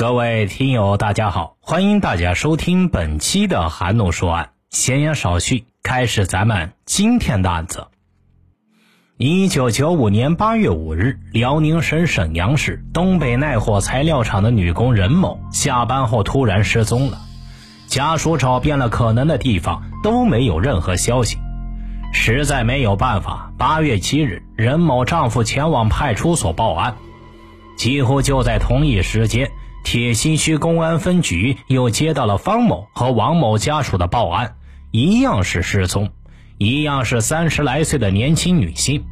各位听友，大家好，欢迎大家收听本期的韩怒说案。闲言少叙，开始咱们今天的案子。一九九五年八月五日，辽宁省沈阳市东北耐火材料厂的女工任某下班后突然失踪了，家属找遍了可能的地方都没有任何消息，实在没有办法。八月七日，任某丈夫前往派出所报案，几乎就在同一时间。铁西区公安分局又接到了方某和王某家属的报案，一样是失踪，一样是三十来岁的年轻女性。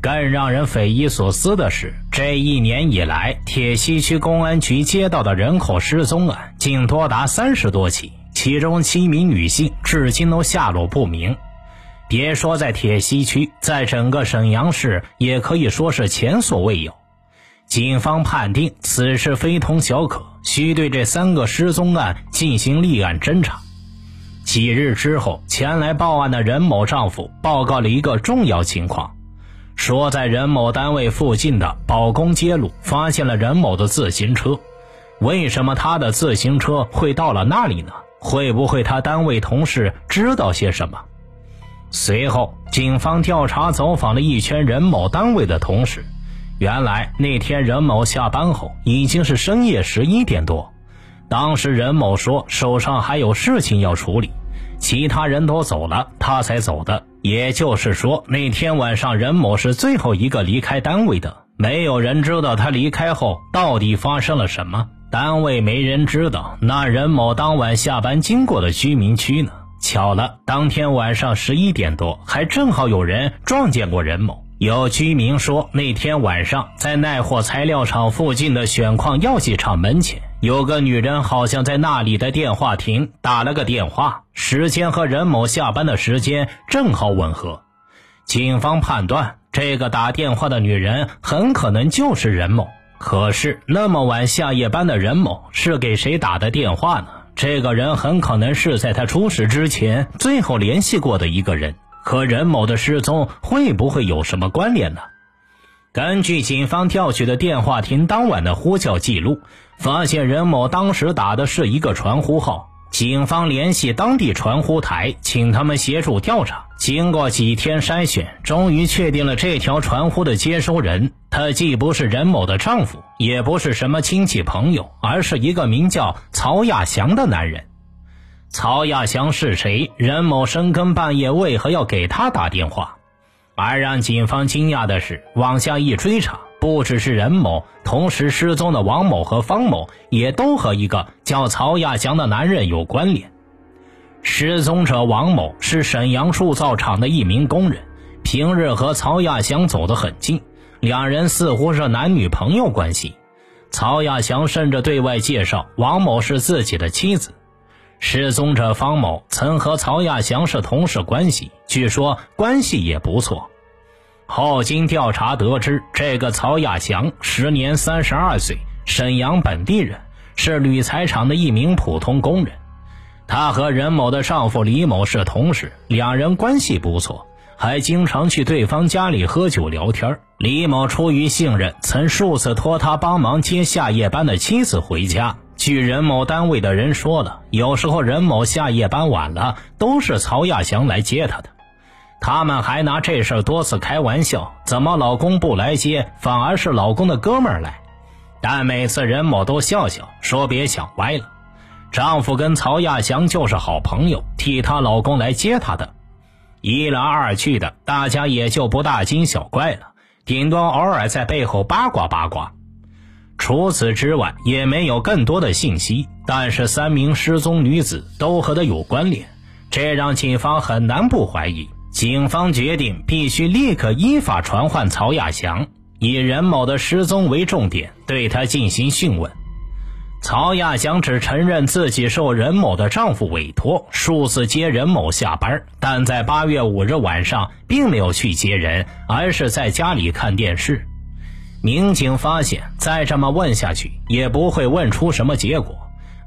更让人匪夷所思的是，这一年以来，铁西区公安局接到的人口失踪案竟多达三十多起，其中七名女性至今都下落不明。别说在铁西区，在整个沈阳市也可以说是前所未有。警方判定此事非同小可，需对这三个失踪案进行立案侦查。几日之后，前来报案的任某丈夫报告了一个重要情况，说在任某单位附近的保工街路发现了任某的自行车。为什么他的自行车会到了那里呢？会不会他单位同事知道些什么？随后，警方调查走访了一圈任某单位的同事。原来那天任某下班后已经是深夜十一点多，当时任某说手上还有事情要处理，其他人都走了，他才走的。也就是说，那天晚上任某是最后一个离开单位的，没有人知道他离开后到底发生了什么。单位没人知道，那任某当晚下班经过的居民区呢？巧了，当天晚上十一点多，还正好有人撞见过任某。有居民说，那天晚上在耐火材料厂附近的选矿药剂厂门前，有个女人好像在那里的电话亭打了个电话，时间和任某下班的时间正好吻合。警方判断，这个打电话的女人很可能就是任某。可是，那么晚下夜班的任某是给谁打的电话呢？这个人很可能是在他出事之前最后联系过的一个人。和任某的失踪会不会有什么关联呢？根据警方调取的电话亭当晚的呼叫记录，发现任某当时打的是一个传呼号。警方联系当地传呼台，请他们协助调查。经过几天筛选，终于确定了这条传呼的接收人。他既不是任某的丈夫，也不是什么亲戚朋友，而是一个名叫曹亚祥的男人。曹亚祥是谁？任某深更半夜为何要给他打电话？而让警方惊讶的是，往下一追查，不只是任某，同时失踪的王某和方某也都和一个叫曹亚祥的男人有关联。失踪者王某是沈阳铸造厂的一名工人，平日和曹亚祥走得很近，两人似乎是男女朋友关系。曹亚祥甚至对外介绍王某是自己的妻子。失踪者方某曾和曹亚祥是同事关系，据说关系也不错。后经调查得知，这个曹亚祥时年三十二岁，沈阳本地人，是铝材厂的一名普通工人。他和任某的丈夫李某是同事，两人关系不错，还经常去对方家里喝酒聊天。李某出于信任，曾数次托他帮忙接下夜班的妻子回家。据任某单位的人说了，有时候任某下夜班晚了，都是曹亚祥来接她的。他们还拿这事多次开玩笑，怎么老公不来接，反而是老公的哥们儿来？但每次任某都笑笑说别想歪了，丈夫跟曹亚祥就是好朋友，替她老公来接她的。一来二去的，大家也就不大惊小怪了，顶多偶尔在背后八卦八卦。除此之外，也没有更多的信息。但是三名失踪女子都和他有关联，这让警方很难不怀疑。警方决定必须立刻依法传唤曹亚祥，以任某的失踪为重点，对他进行讯问。曹亚祥只承认自己受任某的丈夫委托，数次接任某下班，但在八月五日晚上并没有去接人，而是在家里看电视。民警发现，再这么问下去也不会问出什么结果。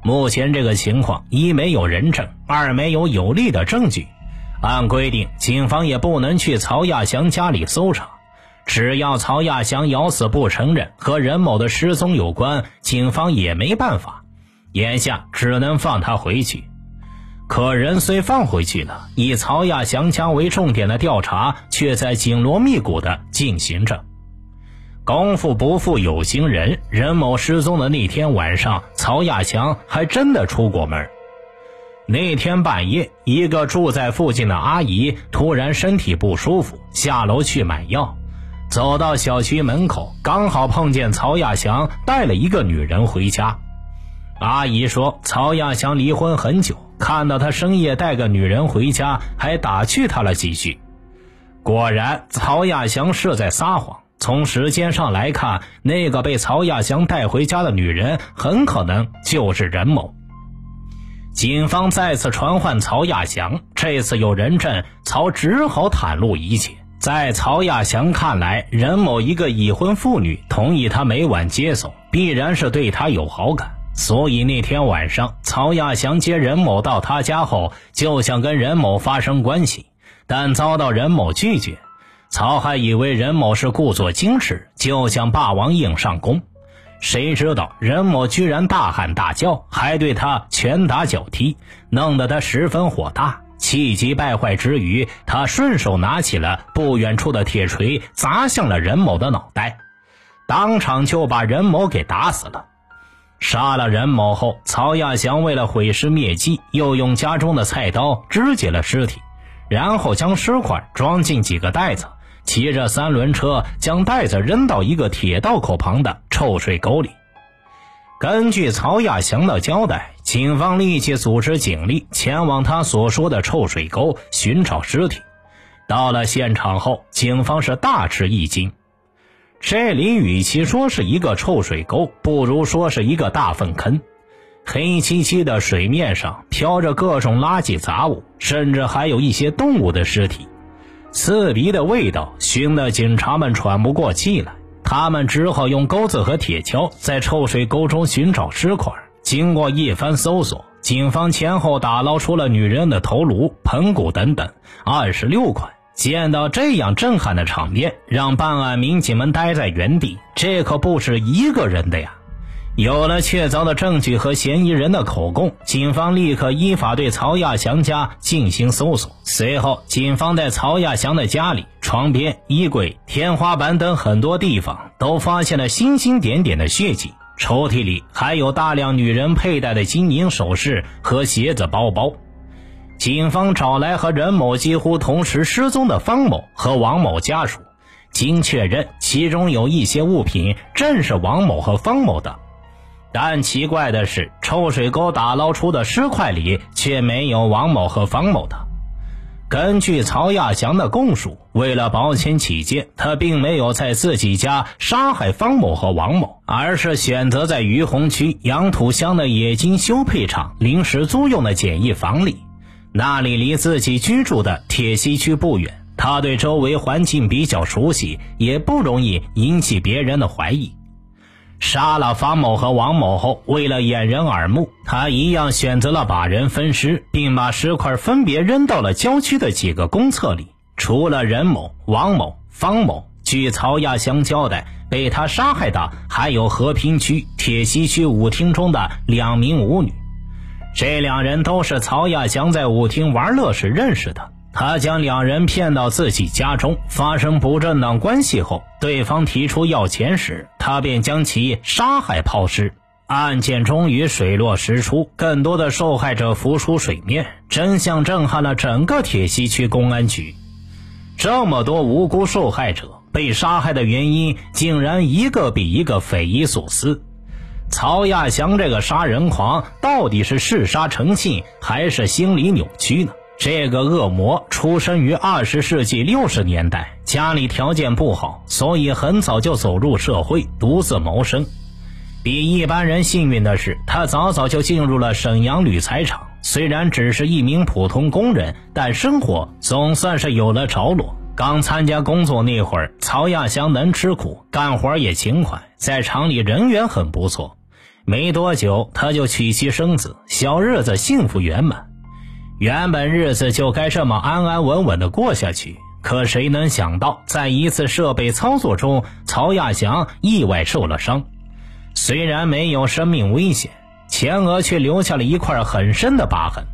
目前这个情况，一没有人证，二没有有力的证据。按规定，警方也不能去曹亚祥家里搜查。只要曹亚祥咬死不承认和任某的失踪有关，警方也没办法。眼下只能放他回去。可人虽放回去了，以曹亚祥家为重点的调查却在紧锣密鼓的进行着。功夫不负有心人，任某失踪的那天晚上，曹亚祥还真的出过门。那天半夜，一个住在附近的阿姨突然身体不舒服，下楼去买药。走到小区门口，刚好碰见曹亚祥带了一个女人回家。阿姨说，曹亚祥离婚很久，看到他深夜带个女人回家，还打趣他了几句。果然，曹亚祥是在撒谎。从时间上来看，那个被曹亚祥带回家的女人，很可能就是任某。警方再次传唤曹亚祥，这次有人证，曹只好袒露一切。在曹亚祥看来，任某一个已婚妇女同意他每晚接送，必然是对他有好感。所以那天晚上，曹亚祥接任某到他家后，就想跟任某发生关系，但遭到任某拒绝。曹还以为任某是故作矜持，就想霸王硬上弓。谁知道任某居然大喊大叫，还对他拳打脚踢，弄得他十分火大。气急败坏之余，他顺手拿起了不远处的铁锤，砸向了任某的脑袋，当场就把任某给打死了。杀了任某后，曹亚祥为了毁尸灭迹，又用家中的菜刀肢解了尸体，然后将尸块装进几个袋子，骑着三轮车将袋子扔到一个铁道口旁的臭水沟里。根据曹亚祥的交代。警方立即组织警力前往他所说的臭水沟寻找尸体。到了现场后，警方是大吃一惊。这里与其说是一个臭水沟，不如说是一个大粪坑。黑漆漆的水面上飘着各种垃圾杂物，甚至还有一些动物的尸体，刺鼻的味道熏得警察们喘不过气来。他们只好用钩子和铁锹在臭水沟中寻找尸块。经过一番搜索，警方前后打捞出了女人的头颅、盆骨等等二十六块。见到这样震撼的场面，让办案民警们呆在原地。这可不是一个人的呀！有了确凿的证据和嫌疑人的口供，警方立刻依法对曹亚祥家进行搜索。随后，警方在曹亚祥的家里、床边、衣柜、天花板等很多地方都发现了星星点点的血迹。抽屉里还有大量女人佩戴的金银首饰和鞋子、包包。警方找来和任某几乎同时失踪的方某和王某家属，经确认，其中有一些物品正是王某和方某的。但奇怪的是，臭水沟打捞出的尸块里却没有王某和方某的。根据曹亚祥的供述，为了保险起见，他并没有在自己家杀害方某和王某，而是选择在于洪区杨土乡的冶金修配厂临时租用的简易房里。那里离自己居住的铁西区不远，他对周围环境比较熟悉，也不容易引起别人的怀疑。杀了方某和王某后，为了掩人耳目，他一样选择了把人分尸，并把尸块分别扔到了郊区的几个公厕里。除了任某、王某、方某，据曹亚祥交代，被他杀害的还有和平区铁西区舞厅中的两名舞女。这两人都是曹亚祥在舞厅玩乐时认识的。他将两人骗到自己家中发生不正当关系后，对方提出要钱时，他便将其杀害抛尸。案件终于水落石出，更多的受害者浮出水面，真相震撼了整个铁西区公安局。这么多无辜受害者被杀害的原因，竟然一个比一个匪夷所思。曹亚祥这个杀人狂，到底是嗜杀成性，还是心理扭曲呢？这个恶魔出生于二十世纪六十年代，家里条件不好，所以很早就走入社会，独自谋生。比一般人幸运的是，他早早就进入了沈阳铝材厂。虽然只是一名普通工人，但生活总算是有了着落。刚参加工作那会儿，曹亚祥能吃苦，干活也勤快，在厂里人缘很不错。没多久，他就娶妻生子，小日子幸福圆满。原本日子就该这么安安稳稳的过下去，可谁能想到，在一次设备操作中，曹亚祥意外受了伤。虽然没有生命危险，前额却留下了一块很深的疤痕。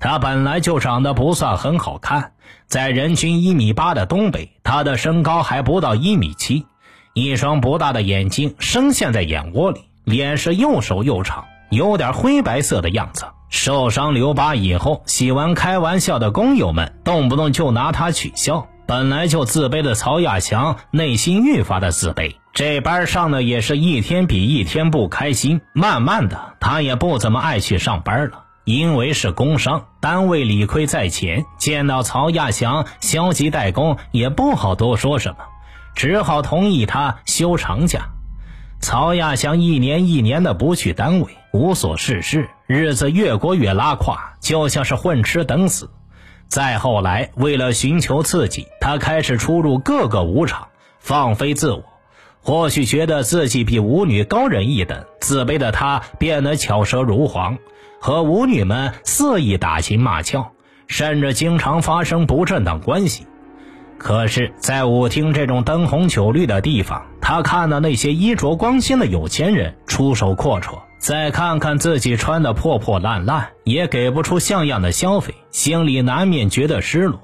他本来就长得不算很好看，在人均一米八的东北，他的身高还不到一米七，一双不大的眼睛深陷在眼窝里，脸是又瘦又长，有点灰白色的样子。受伤留疤以后，喜欢开玩笑的工友们动不动就拿他取笑。本来就自卑的曹亚强，内心愈发的自卑。这班上的也是一天比一天不开心。慢慢的，他也不怎么爱去上班了，因为是工伤，单位理亏在前。见到曹亚强消极怠工，也不好多说什么，只好同意他休长假。曹亚祥一年一年的不去单位，无所事事，日子越过越拉胯，就像是混吃等死。再后来，为了寻求刺激，他开始出入各个舞场，放飞自我。或许觉得自己比舞女高人一等，自卑的他变得巧舌如簧，和舞女们肆意打情骂俏，甚至经常发生不正当关系。可是，在舞厅这种灯红酒绿的地方，他看到那些衣着光鲜的有钱人出手阔绰，再看看自己穿的破破烂烂，也给不出像样的消费，心里难免觉得失落。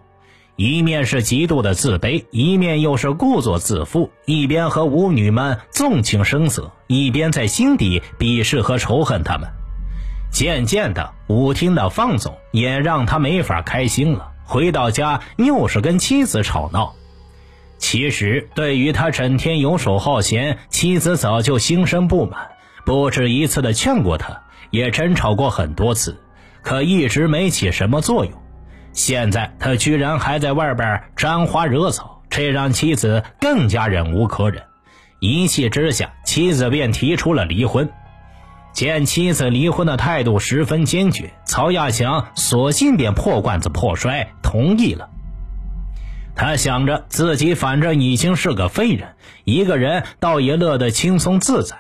一面是极度的自卑，一面又是故作自负，一边和舞女们纵情声色，一边在心底鄙视和仇恨他们。渐渐的，舞厅的放纵也让他没法开心了。回到家又是跟妻子吵闹，其实对于他整天游手好闲，妻子早就心生不满，不止一次的劝过他，也争吵过很多次，可一直没起什么作用。现在他居然还在外边沾花惹草，这让妻子更加忍无可忍，一气之下，妻子便提出了离婚。见妻子离婚的态度十分坚决，曹亚强索性便破罐子破摔，同意了。他想着自己反正已经是个废人，一个人倒也乐得轻松自在。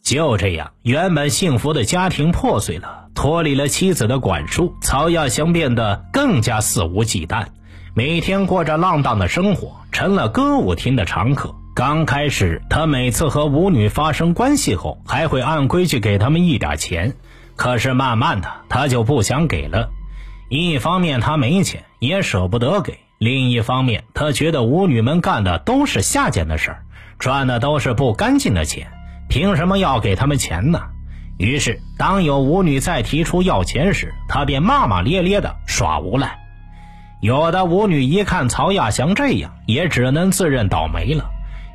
就这样，原本幸福的家庭破碎了，脱离了妻子的管束，曹亚祥变得更加肆无忌惮，每天过着浪荡的生活，成了歌舞厅的常客。刚开始，他每次和舞女发生关系后，还会按规矩给他们一点钱。可是慢慢的，他就不想给了。一方面他没钱，也舍不得给；另一方面，他觉得舞女们干的都是下贱的事儿，赚的都是不干净的钱，凭什么要给他们钱呢？于是，当有舞女再提出要钱时，他便骂骂咧咧的耍无赖。有的舞女一看曹亚祥这样，也只能自认倒霉了。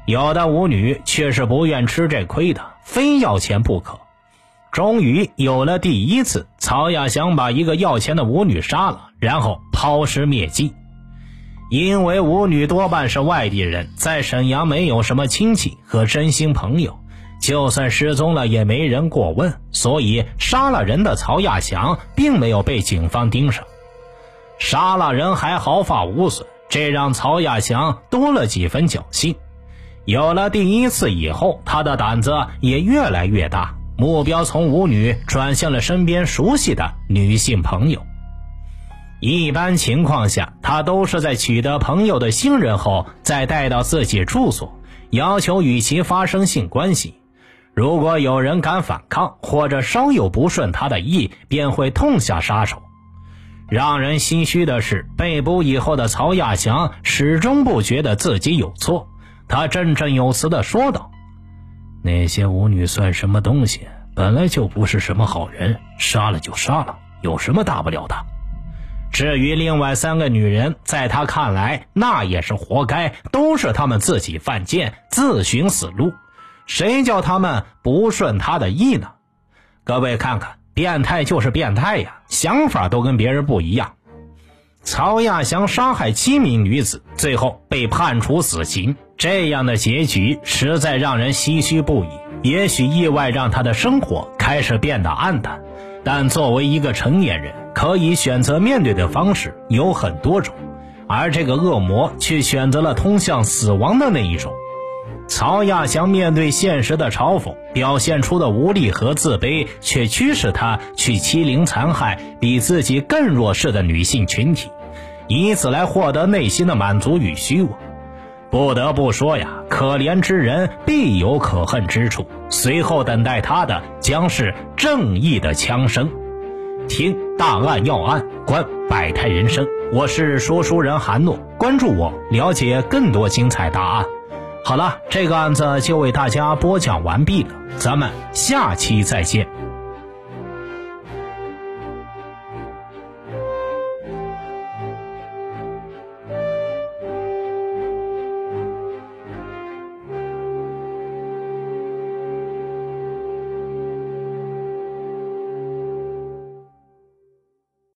有的舞女却是不愿吃这亏的，非要钱不可。终于有了第一次，曹亚祥把一个要钱的舞女杀了，然后抛尸灭迹。因为舞女多半是外地人，在沈阳没有什么亲戚和真心朋友，就算失踪了也没人过问，所以杀了人的曹亚祥并没有被警方盯上。杀了人还毫发无损，这让曹亚祥多了几分侥幸。有了第一次以后，他的胆子也越来越大，目标从舞女转向了身边熟悉的女性朋友。一般情况下，他都是在取得朋友的信任后，再带到自己住所，要求与其发生性关系。如果有人敢反抗，或者稍有不顺他的意，便会痛下杀手。让人唏嘘的是，被捕以后的曹亚祥始终不觉得自己有错。他振振有词地说道：“那些舞女算什么东西？本来就不是什么好人，杀了就杀了，有什么大不了的？至于另外三个女人，在他看来，那也是活该，都是他们自己犯贱，自寻死路。谁叫他们不顺他的意呢？各位看看，变态就是变态呀，想法都跟别人不一样。”曹亚祥杀害七名女子，最后被判处死刑。这样的结局实在让人唏嘘不已。也许意外让他的生活开始变得暗淡，但作为一个成年人，可以选择面对的方式有很多种，而这个恶魔却选择了通向死亡的那一种。曹亚祥面对现实的嘲讽，表现出的无力和自卑，却驱使他去欺凌残害比自己更弱势的女性群体。以此来获得内心的满足与虚妄。不得不说呀，可怜之人必有可恨之处。随后等待他的将是正义的枪声。听大案要案，观百态人生。我是说书人韩诺，关注我，了解更多精彩大案。好了，这个案子就为大家播讲完毕了，咱们下期再见。